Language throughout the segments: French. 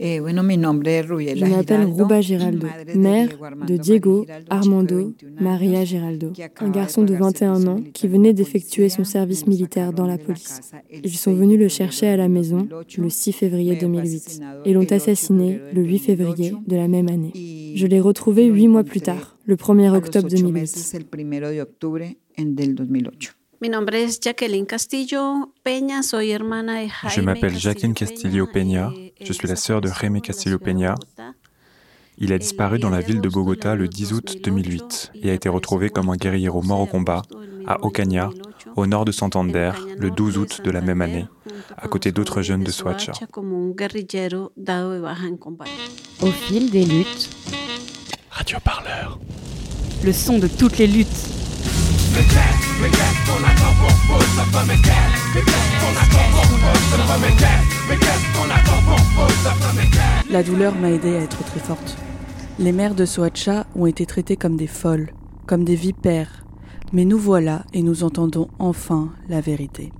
Je m'appelle Ruba Giraldo, mère de Diego Armando Maria Giraldo, un garçon de 21 ans qui venait d'effectuer son service militaire dans la police. Ils sont venus le chercher à la maison le 6 février 2008 et l'ont assassiné le 8 février de la même année. Je l'ai retrouvé huit mois plus tard, le 1er octobre 2008. Je m'appelle Jacqueline Castillo Peña. Je suis la sœur de Jaime Castillo Peña. Il a disparu dans la ville de Bogota le 10 août 2008 et a été retrouvé comme un guerriero mort au combat à Ocaña, au nord de Santander, le 12 août de la même année, à côté d'autres jeunes de Soacha. Au fil des luttes, Radio Parleur. le son de toutes les luttes. La douleur m'a aidé à être très forte. Les mères de Soacha ont été traitées comme des folles, comme des vipères. Mais nous voilà et nous entendons enfin la vérité.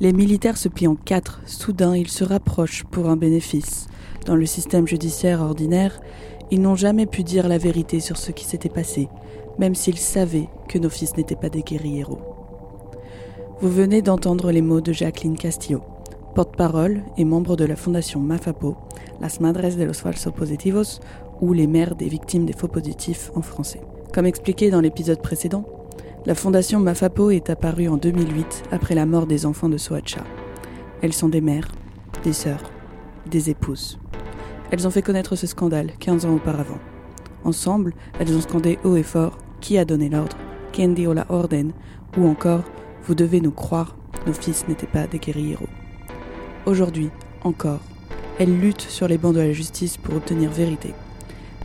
Les militaires se plient en quatre. Soudain, ils se rapprochent pour un bénéfice. Dans le système judiciaire ordinaire, ils n'ont jamais pu dire la vérité sur ce qui s'était passé, même s'ils savaient que nos fils n'étaient pas des guerrieros. Vous venez d'entendre les mots de Jacqueline Castillo, porte-parole et membre de la fondation MAFAPO, Las Madres de los Falsos Positivos, ou les mères des victimes des faux positifs en français. Comme expliqué dans l'épisode précédent, la fondation MAFAPO est apparue en 2008 après la mort des enfants de Soacha. Elles sont des mères, des sœurs, des épouses. Elles ont fait connaître ce scandale 15 ans auparavant. Ensemble, elles ont scandé haut et fort Qui a donné l'ordre? Quien dio la orden? Ou encore Vous devez nous croire, nos fils n'étaient pas des guerrieros. Aujourd'hui, encore, elles luttent sur les bancs de la justice pour obtenir vérité.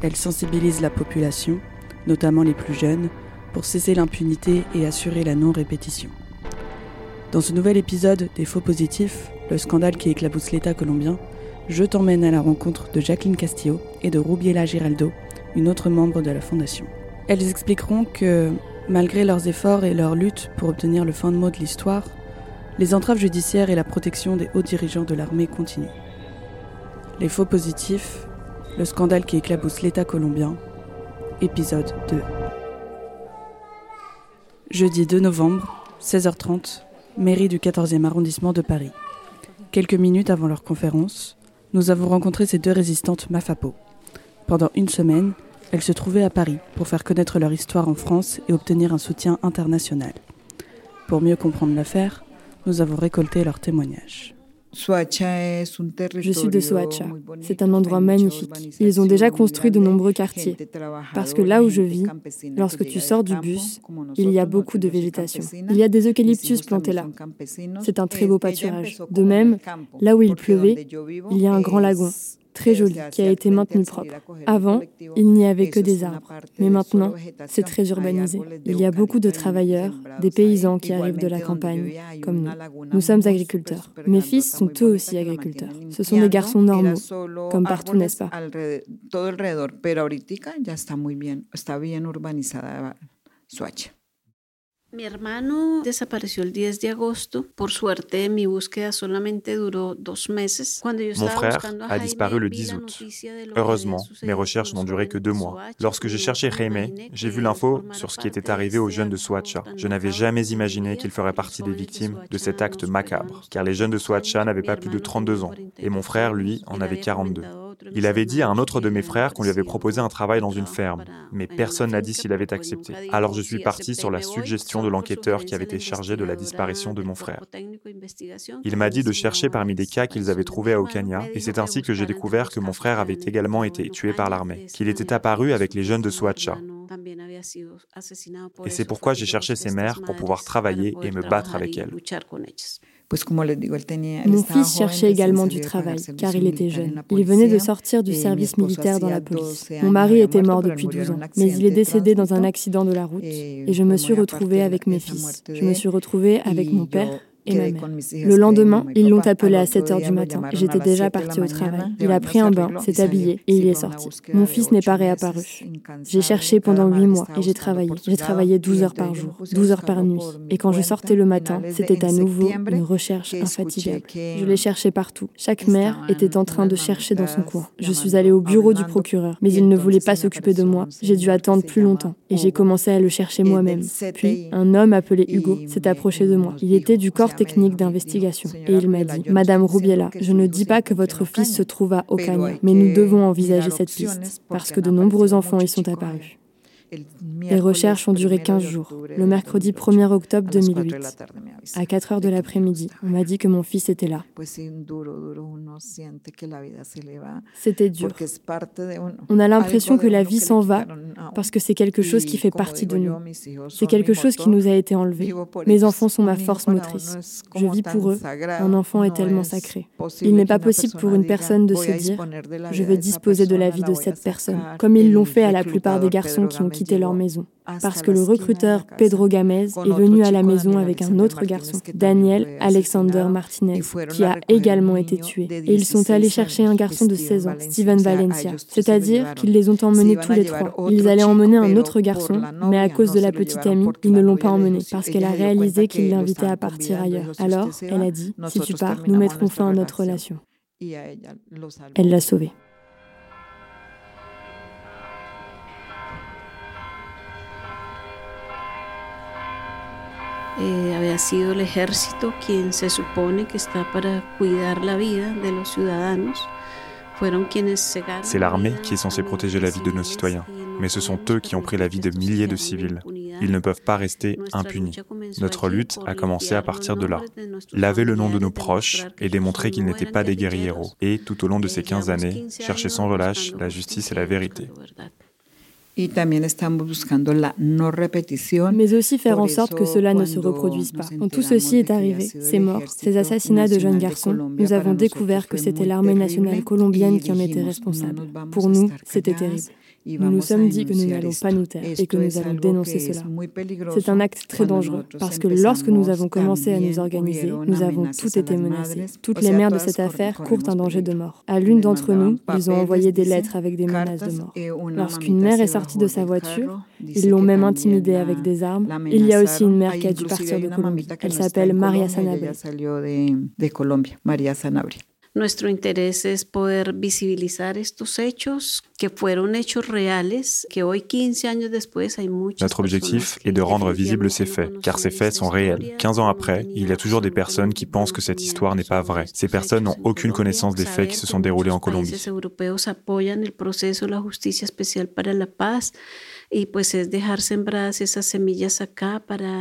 Elles sensibilisent la population, notamment les plus jeunes, pour cesser l'impunité et assurer la non-répétition. Dans ce nouvel épisode des Faux Positifs, le scandale qui éclabousse l'État colombien, je t'emmène à la rencontre de Jacqueline Castillo et de Rubiela Giraldo, une autre membre de la Fondation. Elles expliqueront que, malgré leurs efforts et leur lutte pour obtenir le fin de mot de l'histoire, les entraves judiciaires et la protection des hauts dirigeants de l'armée continuent. Les faux positifs, le scandale qui éclabousse l'État colombien, épisode 2. Jeudi 2 novembre, 16h30, mairie du 14e arrondissement de Paris. Quelques minutes avant leur conférence, nous avons rencontré ces deux résistantes Mafapo. Pendant une semaine, elles se trouvaient à Paris pour faire connaître leur histoire en France et obtenir un soutien international. Pour mieux comprendre l'affaire, nous avons récolté leurs témoignages. Je suis de Soacha. C'est un endroit magnifique. Ils ont déjà construit de nombreux quartiers. Parce que là où je vis, lorsque tu sors du bus, il y a beaucoup de végétation. Il y a des eucalyptus plantés là. C'est un très beau pâturage. De même, là où il pleuvait, il y a un grand lagon très joli, qui a été maintenu propre. Avant, il n'y avait que des arbres, mais maintenant, c'est très urbanisé. Il y a beaucoup de travailleurs, des paysans qui arrivent de la campagne, comme nous. Nous sommes agriculteurs. Mes fils sont eux aussi agriculteurs. Ce sont des garçons normaux, comme partout, n'est-ce pas? Mi hermano desapareció el 10 de agosto. Por suerte, mi búsqueda solamente duró dos meses. Cuando yo Mon frère a disparu le vi 10 la août. Heureusement, mes recherches n'ont duré que deux de mois. Lorsque j'ai cherché Me Jaime, j'ai vu l'info sur ce qui était arrivé aux jeunes de Soacha. Je n'avais jamais imaginé qu'il ferait partie des victimes de cet acte macabre, car les jeunes de Soacha n'avaient pas plus de 32 ans, et mon frère, lui, en avait 42. Il avait dit à un autre de mes frères qu'on lui avait proposé un travail dans une ferme, mais personne n'a dit s'il avait accepté. Alors je suis parti sur la suggestion de l'enquêteur qui avait été chargé de la disparition de mon frère. Il m'a dit de chercher parmi des cas qu'ils avaient trouvés à Ocaña, et c'est ainsi que j'ai découvert que mon frère avait également été tué par l'armée, qu'il était apparu avec les jeunes de Soacha. Et c'est pourquoi j'ai cherché ces mères pour pouvoir travailler et me battre avec elles. Mon fils cherchait également du travail, car il était jeune. Il venait de sortir du service militaire dans la police. Mon mari était mort depuis 12 ans, mais il est décédé dans un accident de la route, et je me suis retrouvée avec mes fils. Je me suis retrouvée avec mon père, et ma mère. Le lendemain, ils l'ont appelé à 7 heures du matin. J'étais déjà partie au travail. Il a pris un bain, s'est habillé et il est sorti. Mon fils n'est pas réapparu. J'ai cherché pendant 8 mois et j'ai travaillé. J'ai travaillé 12 heures par jour, 12 heures par nuit. Et quand je sortais le matin, c'était à nouveau une recherche infatigable. Je l'ai cherché partout. Chaque mère était en train de chercher dans son coin. Je suis allée au bureau du procureur, mais il ne voulait pas s'occuper de moi. J'ai dû attendre plus longtemps et j'ai commencé à le chercher moi-même. Puis, un homme appelé Hugo s'est approché de moi. Il était du corps technique d'investigation et il m'a dit Madame Rubiela, je ne dis pas que votre fils se trouve à Ocaña, mais nous devons envisager cette piste parce que de nombreux enfants y sont apparus. Les recherches ont duré 15 jours. Le mercredi 1er octobre 2008, à 4 heures de l'après-midi, on m'a dit que mon fils était là. C'était dur. On a l'impression que la vie s'en va parce que c'est quelque chose qui fait partie de nous. C'est quelque chose qui nous a été enlevé. Mes enfants sont ma force motrice. Je vis pour eux. Un enfant est tellement sacré. Il n'est pas possible pour une personne de se dire je vais disposer de la vie de cette personne, comme ils l'ont fait à la plupart des garçons qui ont quitté leur maison. Parce que le recruteur Pedro Gamez est venu à la maison avec un autre garçon, Daniel Alexander Martinez, qui a également été tué. Et ils sont allés chercher un garçon de 16 ans, Steven Valencia. C'est-à-dire qu'ils les ont emmenés tous les trois. Ils allaient emmener un autre garçon, mais à cause de la petite amie, ils ne l'ont pas emmené parce qu'elle a réalisé qu'il l'invitait à partir ailleurs. Alors, elle a dit, si tu pars, nous mettrons fin à notre relation. Elle l'a sauvé. Eh, había sido el ejército quien se supone que está para cuidar la vida de los ciudadanos. C'est l'armée qui est censée protéger la vie de nos citoyens, mais ce sont eux qui ont pris la vie de milliers de civils. Ils ne peuvent pas rester impunis. Notre lutte a commencé à partir de là. Laver le nom de nos proches et démontrer qu'ils n'étaient pas des guerriers. Et tout au long de ces 15 années, chercher sans relâche la justice et la vérité. Mais aussi faire en sorte que cela ne se reproduise pas. Quand tout ceci est arrivé, ces morts, ces assassinats de jeunes garçons, nous avons découvert que c'était l'armée nationale colombienne qui en était responsable. Pour nous, c'était terrible. Nous nous sommes dit que nous n'allons pas nous taire et que nous allons dénoncer cela. C'est un acte très dangereux parce que lorsque nous avons commencé à nous organiser, nous avons tout été menacés. Toutes les mères de cette affaire courent un danger de mort. À l'une d'entre nous, ils ont envoyé des lettres avec des menaces de mort. Lorsqu'une mère est sortie de sa voiture, ils l'ont même intimidée avec des armes. Il y a aussi une mère qui a dû partir de Colombie. Elle s'appelle Maria Sanabria. Nuestro interés es poder visibilizar estos hechos que fueron hechos reales, que hoy 15 años después hay muchas Notre objectif est de rendre visibles ces faits, car ces faits sont réels. 15 ans après, il y a toujours des personnes qui pensent que cette histoire n'est pas vraie. Ces personnes n'ont aucune connaissance des faits qui se sont déroulés en Colombie. Les europeos apoyan el proceso de la justicia especial para la paz.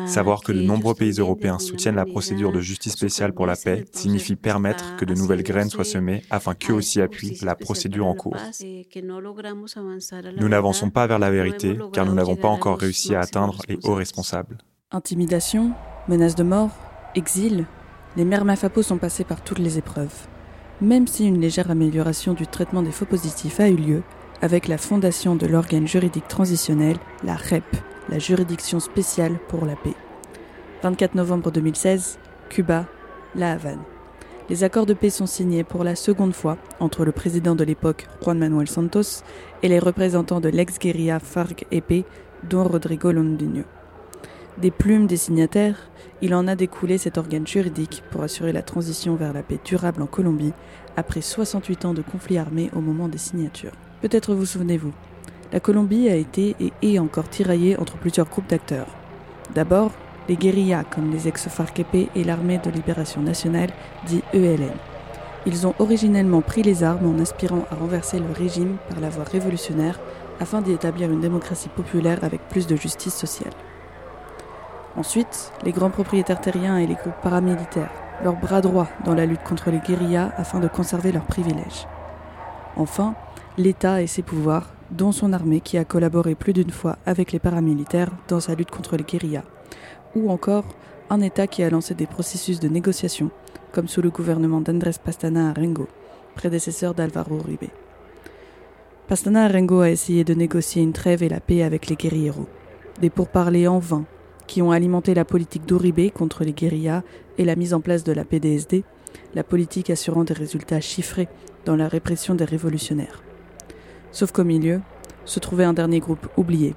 Savoir que de nombreux pays européens soutiennent la procédure de justice spéciale pour la paix signifie permettre que de nouvelles graines soient semées afin qu'eux aussi appuient la procédure en cours. Nous n'avançons pas vers la vérité car nous n'avons pas encore réussi à atteindre les hauts responsables. Intimidation, menace de mort, exil, les mères Mafapo sont passées par toutes les épreuves. Même si une légère amélioration du traitement des faux positifs a eu lieu, avec la fondation de l'organe juridique transitionnel, la REP, la juridiction spéciale pour la paix. 24 novembre 2016, Cuba, La Havane. Les accords de paix sont signés pour la seconde fois entre le président de l'époque, Juan Manuel Santos, et les représentants de l'ex-guérilla FARC-EP, dont Rodrigo Londiño. Des plumes des signataires, il en a découlé cet organe juridique pour assurer la transition vers la paix durable en Colombie après 68 ans de conflits armés au moment des signatures. Peut-être vous souvenez-vous, la Colombie a été et est encore tiraillée entre plusieurs groupes d'acteurs. D'abord, les guérillas comme les ex-FARC-EP et l'armée de libération nationale, dit ELN. Ils ont originellement pris les armes en aspirant à renverser le régime par la voie révolutionnaire afin d'y établir une démocratie populaire avec plus de justice sociale. Ensuite, les grands propriétaires terriens et les groupes paramilitaires, leurs bras droits dans la lutte contre les guérillas afin de conserver leurs privilèges. Enfin, l'État et ses pouvoirs, dont son armée qui a collaboré plus d'une fois avec les paramilitaires dans sa lutte contre les guérillas, ou encore un État qui a lancé des processus de négociation, comme sous le gouvernement d'Andrés Pastana Arengo, prédécesseur d'Alvaro Uribe. Pastana Arengo a essayé de négocier une trêve et la paix avec les guérilleros, des pourparlers en vain, qui ont alimenté la politique d'Oribe contre les guérillas et la mise en place de la PDSD, la politique assurant des résultats chiffrés dans la répression des révolutionnaires. Sauf qu'au milieu se trouvait un dernier groupe oublié,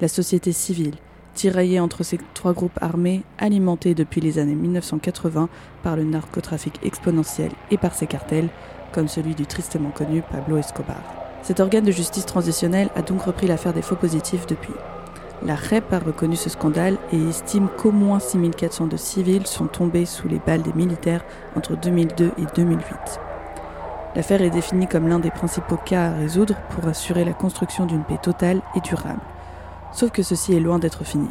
la société civile, tiraillée entre ces trois groupes armés alimentés depuis les années 1980 par le narcotrafic exponentiel et par ses cartels, comme celui du tristement connu Pablo Escobar. Cet organe de justice transitionnelle a donc repris l'affaire des faux positifs depuis. La REP a reconnu ce scandale et estime qu'au moins 6400 de civils sont tombés sous les balles des militaires entre 2002 et 2008. L'affaire est définie comme l'un des principaux cas à résoudre pour assurer la construction d'une paix totale et durable. Sauf que ceci est loin d'être fini.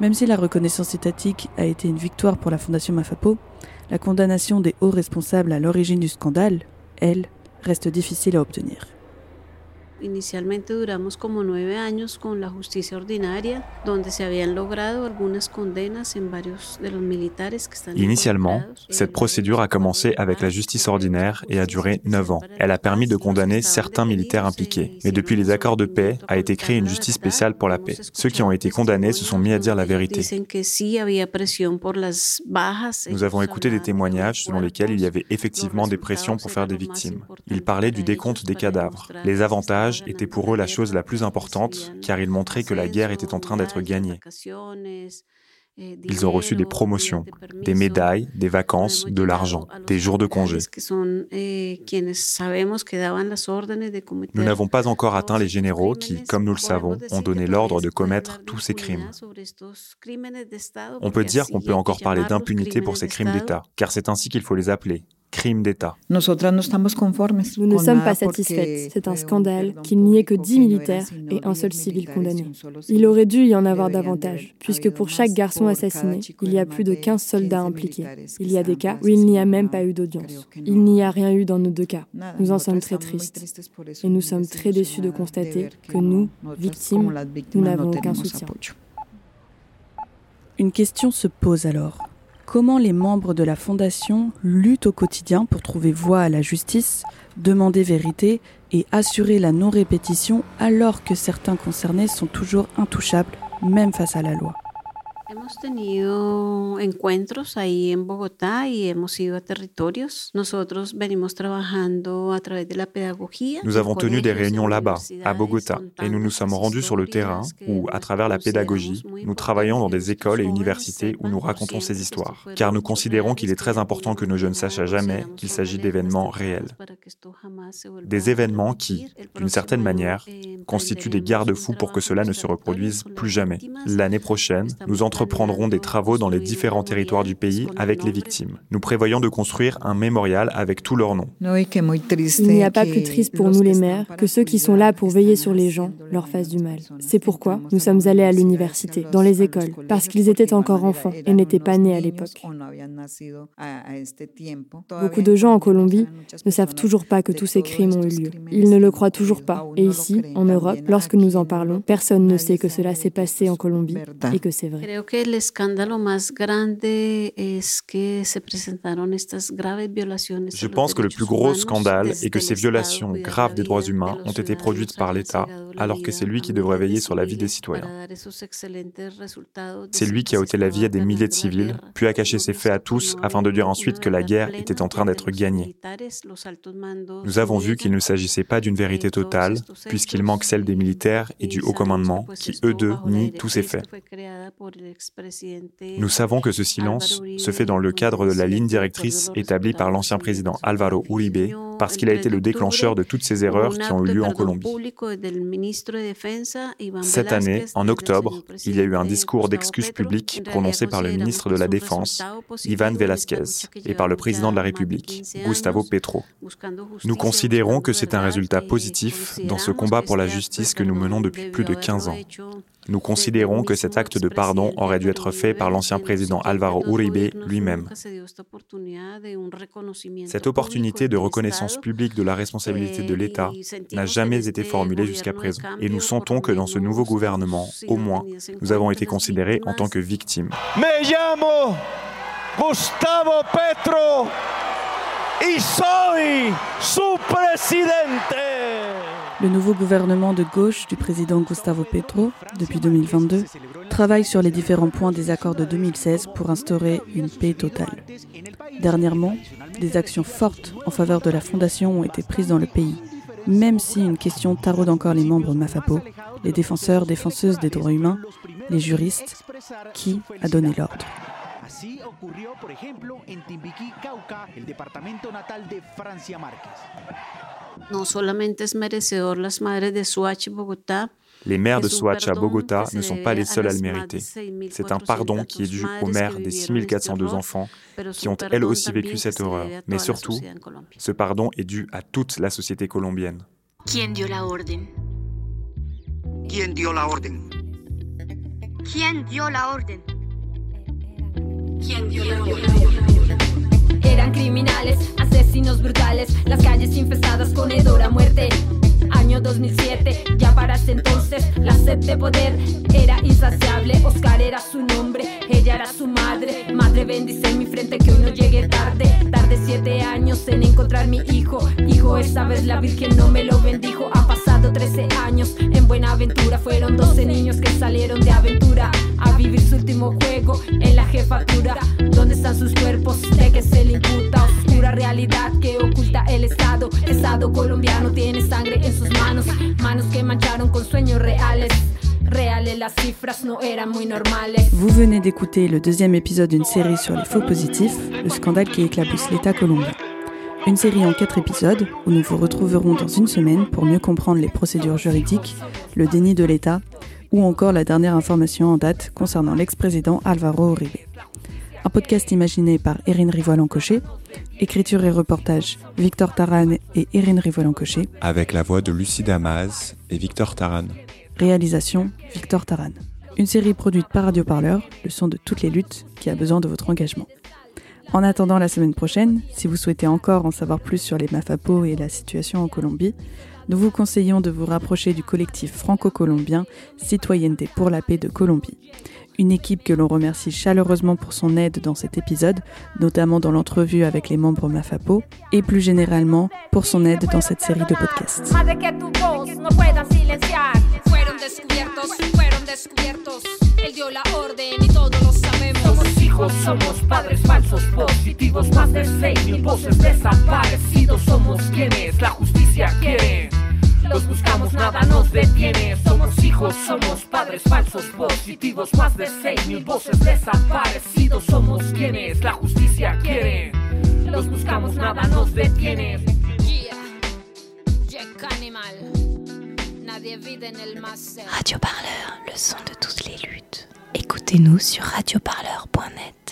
Même si la reconnaissance étatique a été une victoire pour la Fondation Mafapo, la condamnation des hauts responsables à l'origine du scandale, elle, reste difficile à obtenir. Inicialmente duramos como nueve años con la justicia ordinaria, donde se habían logrado algunas condenas en varios de los militares que están Initialement, cette procédure a commencé avec la justice ordinaire et a duré neuf ans. Elle a permis de condamner certains militaires impliqués. Mais depuis les accords de paix, a été créée une justice spéciale pour la paix. Ceux qui ont été condamnés se sont mis à dire la vérité. Nous avons écouté des témoignages selon lesquels il y avait effectivement des pressions pour faire des victimes. Ils parlaient du décompte des cadavres, les avantages était pour eux la chose la plus importante, car il montrait que la guerre était en train d'être gagnée. Ils ont reçu des promotions, des médailles, des vacances, de l'argent, des jours de congé. Nous n'avons pas encore atteint les généraux qui, comme nous le savons, ont donné l'ordre de commettre tous ces crimes. On peut dire qu'on peut encore parler d'impunité pour ces crimes d'État, car c'est ainsi qu'il faut les appeler, crime d'État. Nous ne sommes pas satisfaites. C'est un scandale qu'il n'y ait que 10 militaires et un seul civil condamné. Il aurait dû y en avoir davantage, puisque pour chaque garçon assassiné, il y a plus de 15 soldats impliqués. Il y a des cas où il n'y a même pas eu d'audience. Il n'y a rien eu dans nos deux cas. Nous en sommes très tristes. Et nous sommes très déçus de constater que nous, victimes, nous n'avons aucun soutien. Une question se pose alors comment les membres de la Fondation luttent au quotidien pour trouver voie à la justice, demander vérité et assurer la non-répétition alors que certains concernés sont toujours intouchables, même face à la loi. Hemos tenido encuentros ahí en Bogotá y hemos ido a territorios. Nosotros venimos trabajando a través de la pedagogía. Nous avons tenu des réunions là-bas, à Bogota, et nous nous sommes rendus sur le terrain où, à travers la pédagogie, nous travaillons dans des écoles et universités où nous racontons ces histoires, car nous considérons qu'il est très important que nos jeunes sachent à jamais qu'il s'agit d'événements réels. Des événements qui, d'une certaine manière, constituent des garde-fous pour que cela ne se reproduise plus jamais. L'année prochaine, nous entrons entreprendrons des travaux dans les différents territoires du pays avec les victimes. Nous prévoyons de construire un mémorial avec tous leurs noms. Il n'y a pas plus triste pour nous les mères que ceux qui sont là pour veiller sur les gens leur fassent du mal. C'est pourquoi nous sommes allés à l'université, dans les écoles, parce qu'ils étaient encore enfants et n'étaient pas nés à l'époque. Beaucoup de gens en Colombie ne savent toujours pas que tous ces crimes ont eu lieu. Ils ne le croient toujours pas. Et ici, en Europe, lorsque nous en parlons, personne ne sait que cela s'est passé en Colombie et que c'est vrai. Je pense que le plus gros scandale est que ces violations graves des droits humains ont été produites par l'État, alors que c'est lui qui devrait veiller sur la vie des citoyens. C'est lui qui a ôté la vie à des milliers de civils, puis a caché ses faits à tous afin de dire ensuite que la guerre était en train d'être gagnée. Nous avons vu qu'il ne s'agissait pas d'une vérité totale, puisqu'il manque celle des militaires et du haut commandement, qui eux deux nient tous ces faits. Nous savons que ce silence se fait dans le cadre de la ligne directrice établie par l'ancien président Álvaro Uribe, parce qu'il a été le déclencheur de toutes ces erreurs qui ont eu lieu en Colombie. Cette année, en octobre, il y a eu un discours d'excuses publiques prononcé par le ministre de la Défense, Ivan Velázquez, et par le président de la République, Gustavo Petro. Nous considérons que c'est un résultat positif dans ce combat pour la justice que nous menons depuis plus de 15 ans. Nous considérons que cet acte de pardon aurait dû être fait par l'ancien président Álvaro Uribe lui-même. Cette opportunité de reconnaissance publique de la responsabilité de l'État n'a jamais été formulée jusqu'à présent. Et nous sentons que dans ce nouveau gouvernement, au moins, nous avons été considérés en tant que victimes. Me llamo Gustavo Petro su presidente. Le nouveau gouvernement de gauche du président Gustavo Petro, depuis 2022, travaille sur les différents points des accords de 2016 pour instaurer une paix totale. Dernièrement, des actions fortes en faveur de la fondation ont été prises dans le pays, même si une question taraude encore les membres de Mafapo, les défenseurs, défenseuses des droits humains, les juristes, qui a donné l'ordre? Non solamente es merecedor las madres de Suachi Bogotá, les mères de Soacha Bogota ne sont pas les seules à le mériter. C'est un pardon qui est dû aux mères des 6402 enfants qui ont elles aussi vécu cette horreur. Mais surtout, ce pardon est dû à toute la société colombienne. Qui dio la orden? Qui dio la orden? Qui dio la orden? Qui dio la orden? Eran criminales, asesinos brutales, las calles infestadas con hedor a muerte. Año 2007, ya para ese entonces la sed de poder era insaciable. Oscar era su nombre, ella era su madre. Madre bendice en mi frente que hoy no llegue tarde. Tarde siete años en encontrar mi hijo. Hijo, esa vez la Virgen no me lo bendijo. Han pasado 13 años en buena aventura. Fueron 12 niños que salieron de aventura a vivir su último juego en la jefatura. ¿Dónde están sus cuerpos? ¿De que se le imputa? Vous venez d'écouter le deuxième épisode d'une série sur les faux positifs, le scandale qui éclabousse l'État colombien. Une série en quatre épisodes où nous vous retrouverons dans une semaine pour mieux comprendre les procédures juridiques, le déni de l'État ou encore la dernière information en date concernant l'ex-président Alvaro Uribe. Un podcast imaginé par Erin Rivoal-Encoché, écriture et reportage Victor Taran et Erin Rivoal-Encoché. Avec la voix de Lucie Damas et Victor Taran. Réalisation Victor Taran. Une série produite par Radio Parleur, le son de toutes les luttes qui a besoin de votre engagement. En attendant la semaine prochaine, si vous souhaitez encore en savoir plus sur les Mafapo et la situation en Colombie, nous vous conseillons de vous rapprocher du collectif franco-colombien Citoyenneté pour la paix de Colombie. Une équipe que l'on remercie chaleureusement pour son aide dans cet épisode, notamment dans l'entrevue avec les membres Mafapo, et plus généralement pour son aide dans cette série de podcasts. somos padres falsos positivos, más de seis mil voces desaparecidos, somos quienes la justicia quiere. Los buscamos, nada nos detiene. Somos hijos, somos padres falsos positivos. Más de seis mil voces desaparecidos. Somos quienes la justicia quiere. Los buscamos, nada nos detiene. Radio Parleur, le son de toutes les luttes. Écoutez-nous sur radioparleur.net.